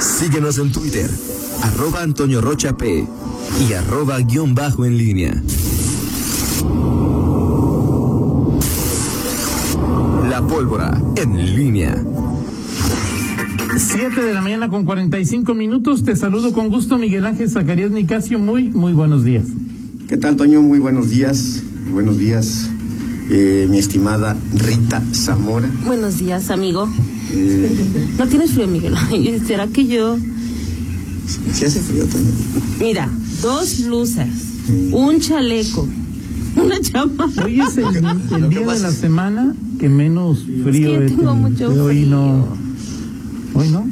Síguenos en Twitter, arroba Antonio Rocha P y arroba guion bajo en línea. La pólvora en línea. 7 de la mañana con 45 minutos. Te saludo con gusto, Miguel Ángel Zacarías Nicasio. Muy, muy buenos días. ¿Qué tal, Toño? Muy buenos días. Buenos días, eh, mi estimada Rita Zamora. Buenos días, amigo. Eh, ¿No tienes frío, Miguel? ¿Será que yo...? sí hace frío, Toño. Mira, dos blusas, un chaleco, una chapa. Hoy es el, el día de la es- semana que menos frío yo he tengo mucho Hoy frío. no. Hoy no.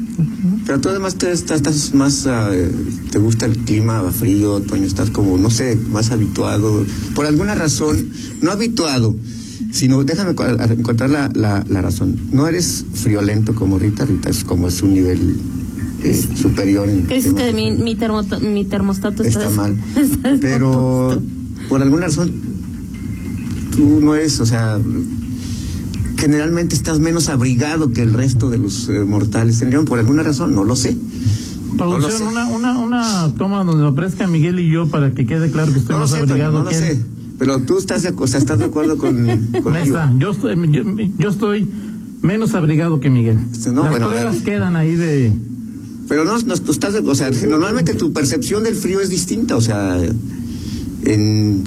Pero tú además te, estás, estás más, ah, te gusta el clima frío, Toño, estás como, no sé, más habituado. Por alguna razón, no habituado, sino, déjame encontrar la, la, la razón. No eres friolento como Rita, Rita es como es un nivel eh, superior. En ¿Qué dices temas que mi, mi, termo- mi termostato está, está mal. está Pero por alguna razón, tú no eres, o sea, generalmente estás menos abrigado que el resto de los eh, mortales. ¿Tendrían por alguna razón? No lo sé. Producción, una, una, una toma donde aparezca Miguel y yo para que quede claro que estoy No más sé, abrigado no lo que él. sé. Pero tú estás de, o sea, estás de acuerdo con, conmigo. está. Yo estoy, yo, yo estoy menos abrigado que Miguel. Este, no, Las bueno, pruebas quedan ahí de. Pero no, no, tú estás, de- o sea, normalmente tu percepción del frío es distinta, o sea, en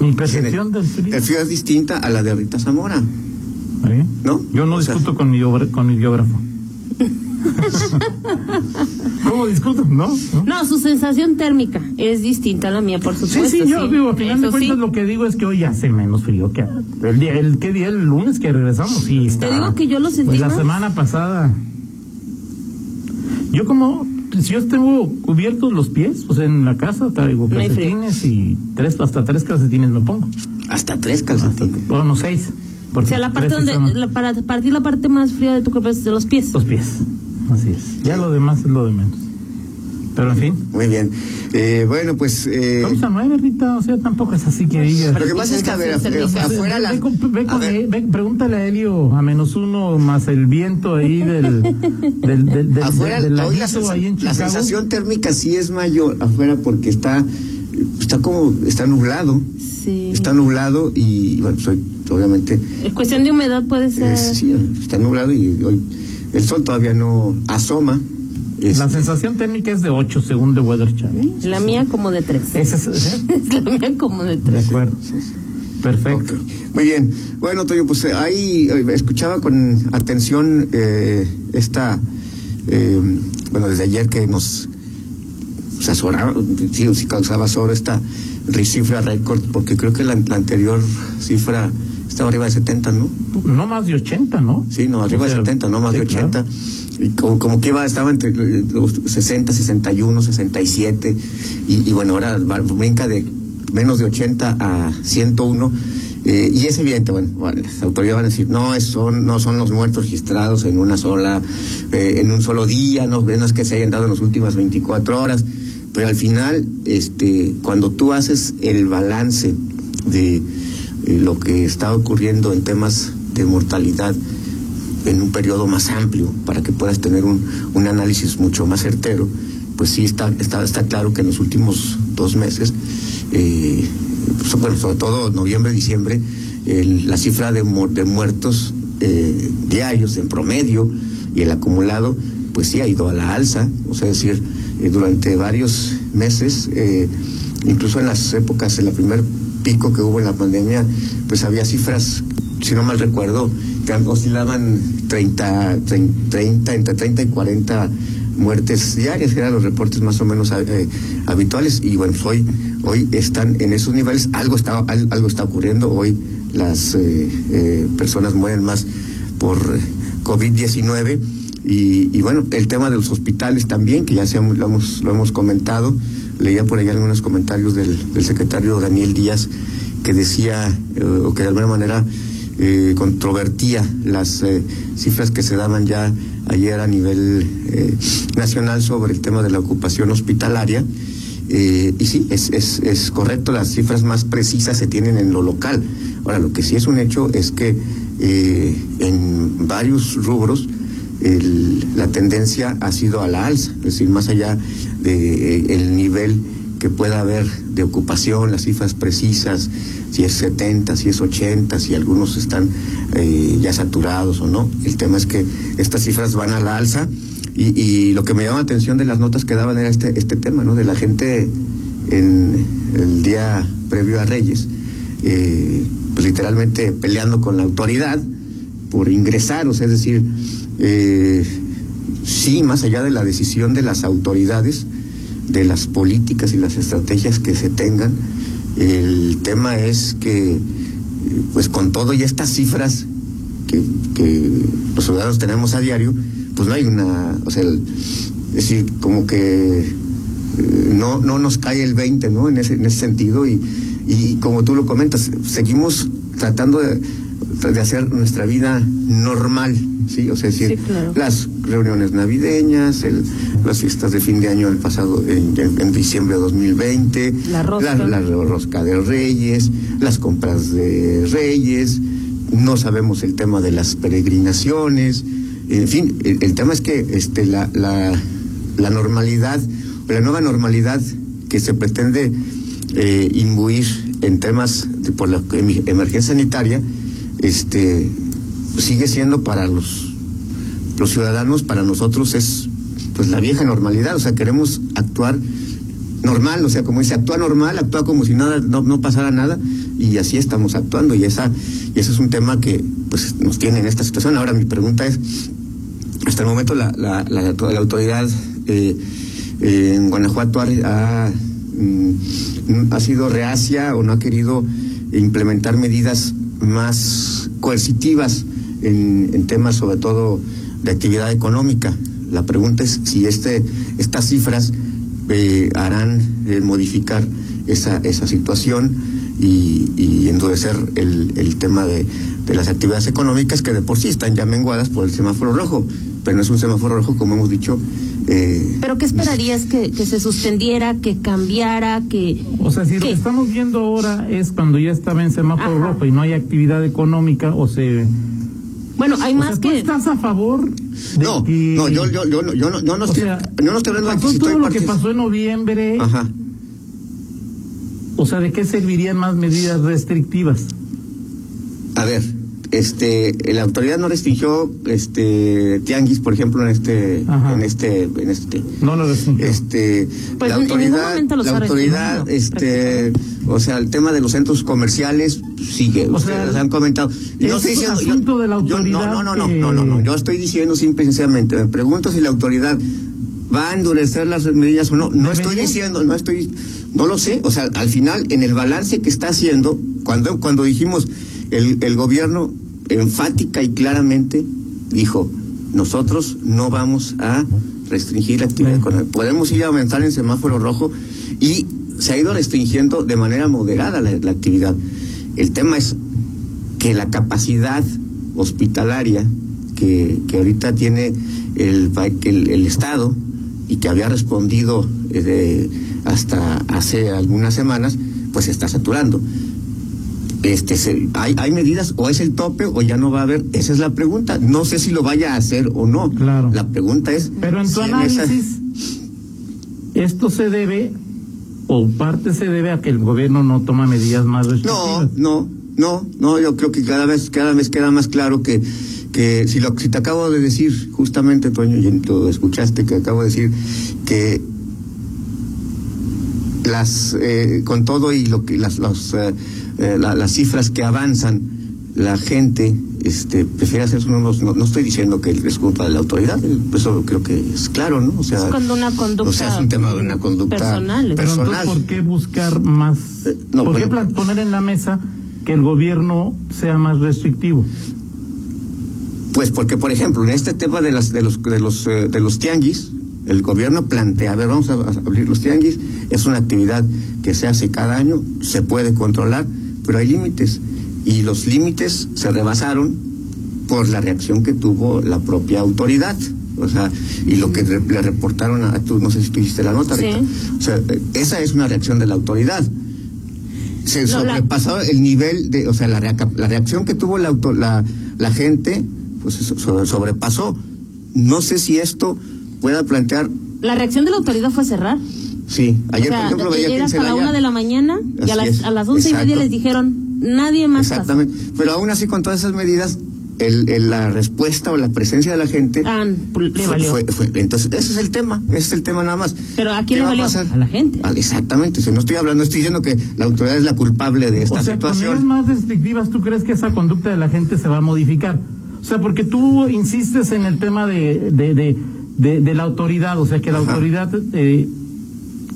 Mi percepción del frío. el frío es distinta a la de Rita Zamora. ¿Está bien? ¿No? Yo no O sea- discuto con mi, con mi biógrafo. ¿Cómo discuto? ¿No? ¿No? No, su sensación térmica es distinta a la mía, por Sí, supuesto. sí, yo digo, a final de sí. cuentas lo que digo es que hoy hace menos frío que el día, el, ¿qué día? El lunes que regresamos, sí, está. Te digo que yo lo sentí Pues la más. semana pasada. Yo como, si yo tengo cubiertos los pies, pues en la casa traigo calcetines y tres, hasta tres calcetines me pongo. Hasta tres calcetines. Bueno, seis. O porque sea, la parte donde, son la, para partir la parte más fría de tu cuerpo es de los pies. Los pies, así es. Ya lo demás es lo de menos. Pero en fin. Muy bien. Eh, bueno, pues. Eh, Vamos a nueve, Rita, o sea, tampoco es así que digas. lo que pasa es que, a ver, Ve- afuera la. ve con- ve a ver, ve- pregúntale a Helio a menos uno más el viento ahí del del del, del, afuera, del hoy la, laguito sensa- ahí en la Chicago. sensación térmica sí es mayor afuera porque está. Está como. Está nublado. Sí. Está nublado y, bueno, soy. Obviamente. En cuestión de humedad puede ser. es- sí, está nublado y hoy. El sol todavía no asoma. La Este, sensación térmica es de 8 según The Weather Channel. La mía como de tres. Ese es, ¿eh? La mía como de De tres. acuerdo. Perfecto. Muy bien. Bueno, Toño, pues eh, ahí eh, escuchaba con atención eh, esta, eh, bueno, desde ayer que nos se azoraba, sí, sí causaba sobre esta cifra récord, porque creo que la, la anterior cifra estaba arriba de 70, ¿no? No más de 80, ¿no? Sí, no, arriba O sea, de 70, no más sí, de claro. 80. Y como, como que iba, estaba entre los 60, 61, 67. Y, y bueno, ahora brinca de menos de 80 a 101. eh, y es evidente, bueno, bueno, las autoridades van a decir, no, es- son, no son los muertos registrados en una sola, eh, en un solo día, no, no es que se hayan dado en las últimas 24 horas. Pero al final, este, cuando tú haces el balance de lo que está ocurriendo en temas de mortalidad en un periodo más amplio para que puedas tener un, un análisis mucho más certero, pues sí está, está, está claro que en los últimos dos meses, eh, pues, sobre todo noviembre, diciembre, la cifra de, de muertos eh, diarios en promedio y el acumulado, pues sí ha ido a la alza, o sea, es decir, eh, durante varios meses, incluso en las épocas, en la primer pico que hubo en la pandemia, pues había cifras, si no mal recuerdo, que oscilaban 30, 30, 30, entre 30 y 40 muertes diarias, eran los reportes más o menos eh, habituales, y bueno, pues hoy, hoy están en esos niveles, algo está, al- algo está ocurriendo, hoy las eh, eh, personas mueren más por eh, COVID-19. Y, bueno, el tema de los hospitales también, que ya se, lo hemos comentado, leía por ahí algunos comentarios del, secretario Daniel Díaz que decía, eh, o que de alguna manera eh, controvertía las eh, cifras que se daban ya ayer a nivel nacional sobre el tema de la ocupación hospitalaria. Y sí, es, es, es correcto, las cifras más precisas se tienen en lo local. Ahora, lo que sí es un hecho es que en varios rubros la tendencia ha sido a la alza, es decir, más allá de eh, el nivel que pueda haber de ocupación, las cifras precisas, si es 70, si es 80, si algunos están eh, ya saturados o no. El tema es que estas cifras van a la alza y, lo que me llama la atención de las notas que daban era este, este tema, ¿no? De la gente en el día previo a Reyes, eh, pues literalmente peleando con la autoridad por ingresar, o sea, es decir, eh, sí, más allá de la decisión de las autoridades, de las políticas y las estrategias que se tengan, el tema es que, pues con todo y estas cifras que, que los ciudadanos tenemos a diario, pues no hay una, o sea, el- es decir, como que eh, no, no nos cae el 20, ¿no? En ese, en ese sentido y, y como tú lo comentas, seguimos tratando de, de hacer nuestra vida normal, ¿sí? O sea, es decir, Sí, claro. las reuniones navideñas, el- las fiestas de fin de año del pasado, en, diciembre de 2020, La rosca. la, la rosca de Reyes, las compras de Reyes, no sabemos el tema de las peregrinaciones, en fin, el, el tema es que este, la, la, la normalidad, la nueva normalidad que se pretende eh, imbuir en temas de- por la em- emergencia sanitaria, este, sigue siendo para los, los ciudadanos, para nosotros es pues la vieja normalidad, o sea, queremos actuar normal, o sea, como dice, actúa normal, actúa como si nada, no, no pasara nada, y así estamos actuando, y esa, y ese es un tema que pues nos tiene en esta situación. Ahora mi pregunta es, hasta el momento la, la, la, autoridad eh, en Guanajuato ha, ha, mm, ha sido reacia o no ha querido implementar medidas más coercitivas en temas sobre todo de actividad económica. La pregunta es si este, estas cifras eh, harán eh, modificar esa, esa situación y, y endurecer el, el tema de, de las actividades económicas que de por sí están ya menguadas por el semáforo rojo, pero no es un semáforo rojo como hemos dicho. eh, ¿Pero qué esperarías que, que se suspendiera, que cambiara, que... O sea, si lo que estamos viendo ahora es cuando ya estaba en semáforo Ajá. rojo y no hay actividad económica, o se... Bueno, hay o más sea, ¿tú que... estás a favor de no, que... no, yo, yo, yo, no- yo no, yo no o estoy, sea, yo no estoy hablando de que si todo lo que pasó en noviembre, Ajá. o sea, ¿de qué servirían más medidas restrictivas? A ver, este, la autoridad no restringió, este, tianguis, por ejemplo, en este, Ajá. en este, en este, No lo restringió. este, Pues la en ningún autoridad, momento los la autoridad, este, o sea, el tema de los centros comerciales sigue, O ustedes sea, han comentado. es No estoy diciendo, asunto de la yo- autoridad no, no, no, que- no, no, no, yo estoy diciendo simple y sencillamente, me pregunto si la autoridad va a endurecer las medidas o no. No estoy diciendo, no estoy, no lo sé. O sea, al final, en el balance que está haciendo, cuando, cuando dijimos, el, el gobierno enfática y claramente dijo, nosotros no vamos a restringir la actividad económica. Podemos ir a aumentar en semáforo rojo y se ha ido restringiendo de manera moderada la, la actividad. El tema es que la capacidad hospitalaria que, que ahorita tiene el, el, el Estado y que había respondido eh, de- hasta hace algunas semanas, pues se está saturando. Este, se- hay, hay medidas o es el tope o ya no va a haber. Esa es la pregunta. No sé si lo vaya a hacer o no. Claro. La pregunta es. Pero en tu si esa- análisis, esto se debe, o parte se debe a que el gobierno no toma medidas más No, restrictivas. no, no, no, yo creo que cada vez, cada vez queda más claro que, que si lo si te acabo de decir, justamente, Toño, y tú escuchaste que acabo de decir que las eh, con todo y lo que las los, eh, eh, la- las cifras que avanzan, la gente este prefiere hacerse unos no, no estoy diciendo que es culpa de la autoridad, eso creo que es claro, ¿no? O sea, Es cuando una conducta o sea, es un tema de una conducta personal. Pero entonces, personal. ¿por qué buscar más? Eh, no, ¿Por qué bueno. poner en la mesa que el gobierno sea más restrictivo? Pues porque, por ejemplo, en este tema de las de los de los eh, de los tianguis, el gobierno plantea, a ver, vamos a, a abrir los tianguis, es una actividad que se hace cada año, se puede controlar, pero hay límites y los límites se rebasaron por la reacción que tuvo la propia autoridad. O sea, y lo que le reportaron a tú, no sé si tú hiciste la nota, Sí. Rita. O sea, esa es una reacción de la autoridad. Se No, la- sobrepasó el nivel de, o sea, la, reacción que tuvo la, auto- la, la gente, pues sobrepasó no sé si esto pueda plantear. La reacción de la autoridad fue cerrar. Sí, ayer, o sea, por ejemplo, veía que hasta la una de la mañana y a las, es, a las once y media les dijeron, nadie más pasa". Exactamente. Pero aún así, con todas esas medidas, el, el- la respuesta o la presencia de la gente. Ah, le valió. fue- fue- entonces, ese es el tema, ese es el tema nada más. Pero ¿a quién ¿Qué le va valió? pasar? A la gente. Ah, exactamente, o sea, no estoy hablando, estoy diciendo que la autoridad es la culpable de esta O sea, situación. más restrictivas, ¿tú crees que esa conducta de la gente se va a modificar? O sea, porque tú insistes en el tema de, de, de, de, de la autoridad, o sea, que la Ajá. autoridad... Eh,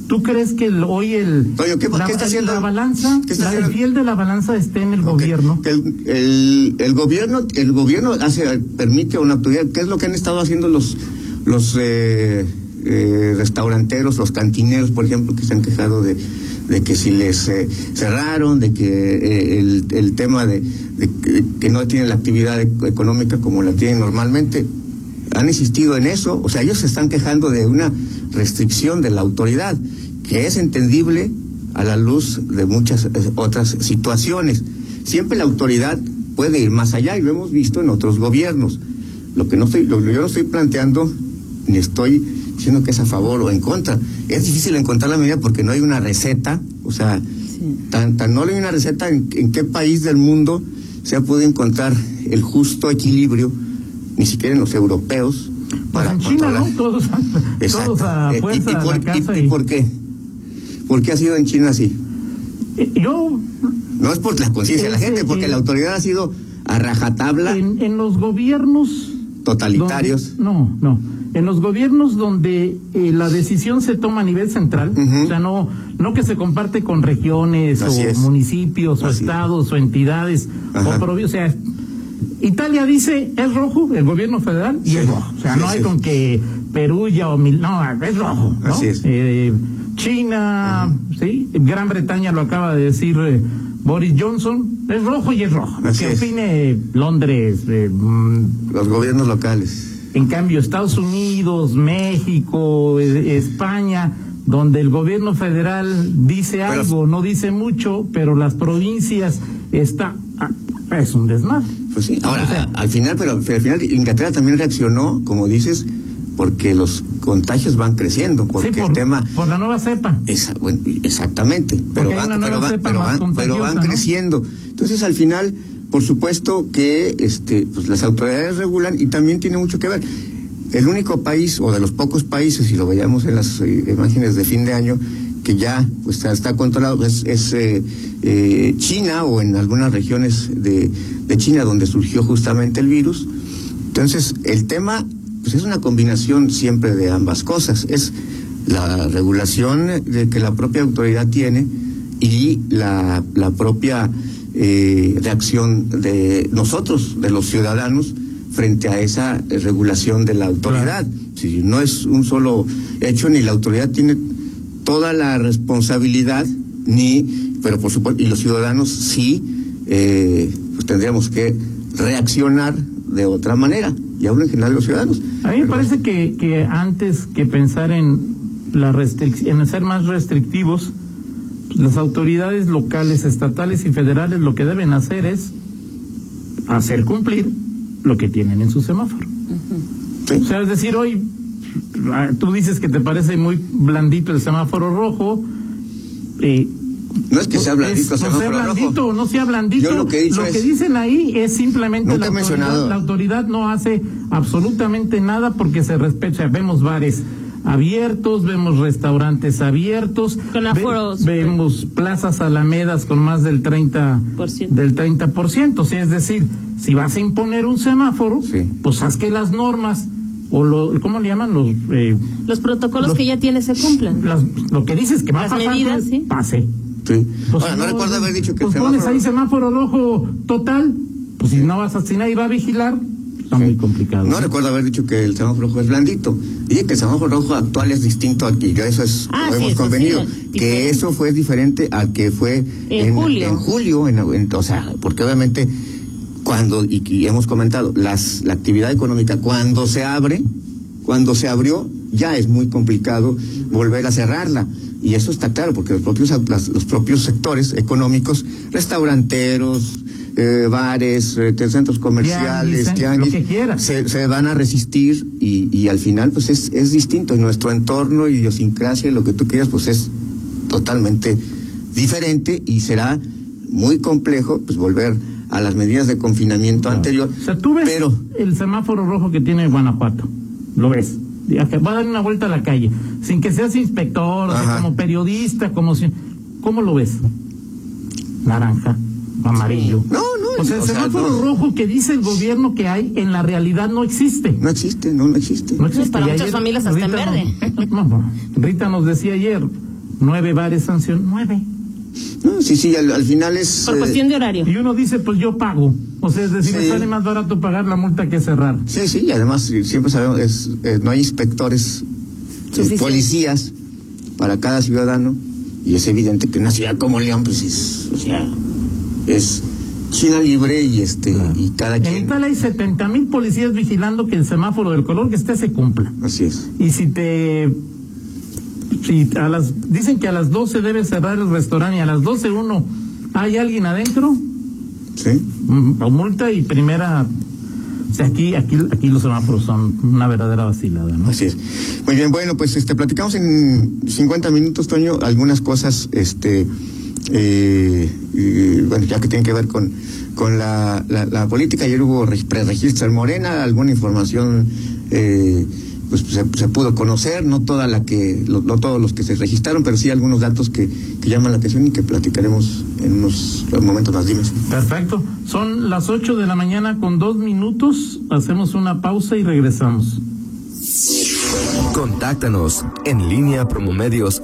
¿Tú crees que el- hoy el... Toño, ¿qué- la, qué está haciendo? La balanza, ¿Qué está la, el fiel de la balanza esté en el gobierno. que el, el, el gobierno, el gobierno hace, permite a una autoridad, ¿qué es lo que han estado haciendo los, los eh, eh, restauranteros, los cantineros, por ejemplo, que se han quejado de, de que si les eh, cerraron, de que eh, el, el tema de, de que, que no tienen la actividad económica como la tienen normalmente? Han insistido en eso, o sea, ellos se están quejando de una restricción de la autoridad, que es entendible a la luz de muchas eh, otras situaciones. Siempre la autoridad puede ir más allá y lo hemos visto en otros gobiernos. Lo que no estoy, lo, yo no estoy planteando ni estoy diciendo que es a favor o en contra. Es difícil encontrar la medida porque no hay una receta, o sea, tan, tan no hay una receta en, en qué país del mundo se ha podido encontrar el justo equilibrio, ni siquiera en los europeos. Pues en China, ¿no? Todos, todos a y- fuerza y, a por, la casa y- y y- por qué? ¿Por qué ha sido en China así? Yo, No es por la conciencia de la gente, porque eh, la autoridad ha sido a rajatabla, en, en los gobiernos... totalitarios. donde- no, no. En los gobiernos donde eh, la decisión se toma a nivel central, o sea, no, no que se comparte con regiones Así o es. municipios o es. estados o entidades Ajá. o provincias. O sea, Italia dice es rojo, el gobierno federal, y Sí. es rojo. O sea, Sí, no hay sí. con que Perugia o Mil, no, es rojo. ¿no? Así es. Eh, China, sí, Gran Bretaña lo acaba de decir eh, Boris Johnson, es rojo y es rojo. Así que es. opine Londres, eh, mm, Los gobiernos locales. en cambio, Estados Unidos, México, España, donde el gobierno federal dice Pero- algo, no dice mucho, pero las provincias está ah, es un desmadre. Pues sí, ahora, al final, pero al final Inglaterra también reaccionó, como dices, porque los contagios van creciendo, porque sí, por, el tema... por la nueva cepa. Esa- bueno, exactamente, pero van, pero van, pero van, pero van creciendo. Entonces, al final, por supuesto que este, pues, las autoridades regulan y también tiene mucho que ver. El único país, o de los pocos países, si lo veíamos en las eh, imágenes de fin de año, que ya pues, está, está controlado, es, es, eh, eh, China o en algunas regiones de, de China donde surgió justamente el virus. Entonces, el tema pues es una combinación siempre de ambas cosas. Es la regulación de que la propia autoridad tiene y la, la propia eh, reacción de nosotros, de los ciudadanos, frente a esa regulación de la autoridad. Si no es un solo hecho, ni la autoridad tiene toda la responsabilidad, ni, pero por supuesto, y los ciudadanos sí, eh, pues tendríamos que reaccionar de otra manera. Y hablo en general de los ciudadanos. A mí me parece que, que antes que pensar en la en ser más restrictivos, pues, las autoridades locales, estatales y federales lo que deben hacer es hacer cumplir lo que tienen en su semáforo. Sí. O sea, es decir, hoy ah, tú dices que te parece muy blandito el semáforo rojo. eh, No es que sea blandito, es- sea no sea blandito no sea blandito. Yo lo que he dicho es- dicen ahí es simplemente la autoridad, la autoridad no hace absolutamente nada porque se respeta. O sea, vemos bares abiertos, vemos restaurantes abiertos, Con aforos. vemos plazas alamedas con más del 30 Por ciento. del 30%, o sea, es decir, si vas a imponer un semáforo, Sí. pues haz que las normas o lo ¿cómo le llaman los eh, Los protocolos Los- que ya tiene se cumplan. las- lo que dices que va a pasar medidas, pues, sí. pase. Sí. Pues Ahora, si no, recuerdo haber dicho que pues el pones semáforo- ahí semáforo rojo total, pues si no vas a, si nadie va a vigilar, está muy complicado. No recuerdo haber dicho que el semáforo rojo es blandito. Dije que el semáforo rojo actual es distinto al que ya eso es, Ah, lo sí, hemos eso convenido. que diferente. eso fue diferente al que fue En julio. En julio, en- en- o sea, porque obviamente cuando, y, y hemos comentado, las, la actividad económica cuando se abre, cuando se abrió, ya es muy complicado volver a cerrarla. Y eso está claro, porque los propios, las- los propios sectores económicos, restauranteros, eh, bares, eh, centros comerciales, Tianguis, lo que quieras. se, se van a resistir y, y al final pues es, es distinto. En nuestro entorno, idiosincrasia, lo que tú quieras, pues es totalmente diferente y será muy complejo pues volver a las medidas de confinamiento anterior. O sea, tú ves pero el semáforo rojo que tiene Guanajuato. Lo ves. Va a dar una vuelta a la calle. Sin que seas inspector, o sea, Ajá. como periodista, como si. ¿Cómo lo ves? Naranja, amarillo. No, no, O sea, el o sea, semáforo no. rojo que dice el gobierno que hay, en la realidad no existe. no existe, no, no existe. No existe. Para Y muchas familias hasta en verde. nos- no, no. Rita nos decía ayer, nueve bares sanción, nueve. No, sí, sí, al, al final es... Por eh, cuestión de horario. Y uno dice, pues yo pago. O sea, es decir, Sí. me sale más barato pagar la multa que cerrar. Sí, sí, y además siempre sabemos, es, eh, no hay inspectores, eh, policías para cada ciudadano, y es evidente que en una ciudad como León, pues es, o sea, es China libre y este, y cada En quien. Italia hay 70 mil policías vigilando que el semáforo del color que esté se cumpla. Así es. Y si te. Si a las, dicen que a las 12 debe cerrar el restaurante y a las 12 uno hay alguien adentro, Sí. mm, o multa y primera. O sea, aquí, aquí, aquí los semáforos son una verdadera vacilada, ¿no? Así es. Muy bien, bueno, pues este platicamos en 50 minutos, Toño, algunas cosas, este, eh, bueno, ya que tienen que ver con, con la, la, la política. Ayer hubo re- preregistro en Morena, alguna información, eh, pues se, se pudo conocer, no toda la que, lo- no todos los que se registraron, pero sí algunos datos que, que llaman la atención y que platicaremos en unos momentos más. Dime. Perfecto. Son las 8 de la mañana con dos minutos. Hacemos una pausa y regresamos. Contáctanos en línea promomedios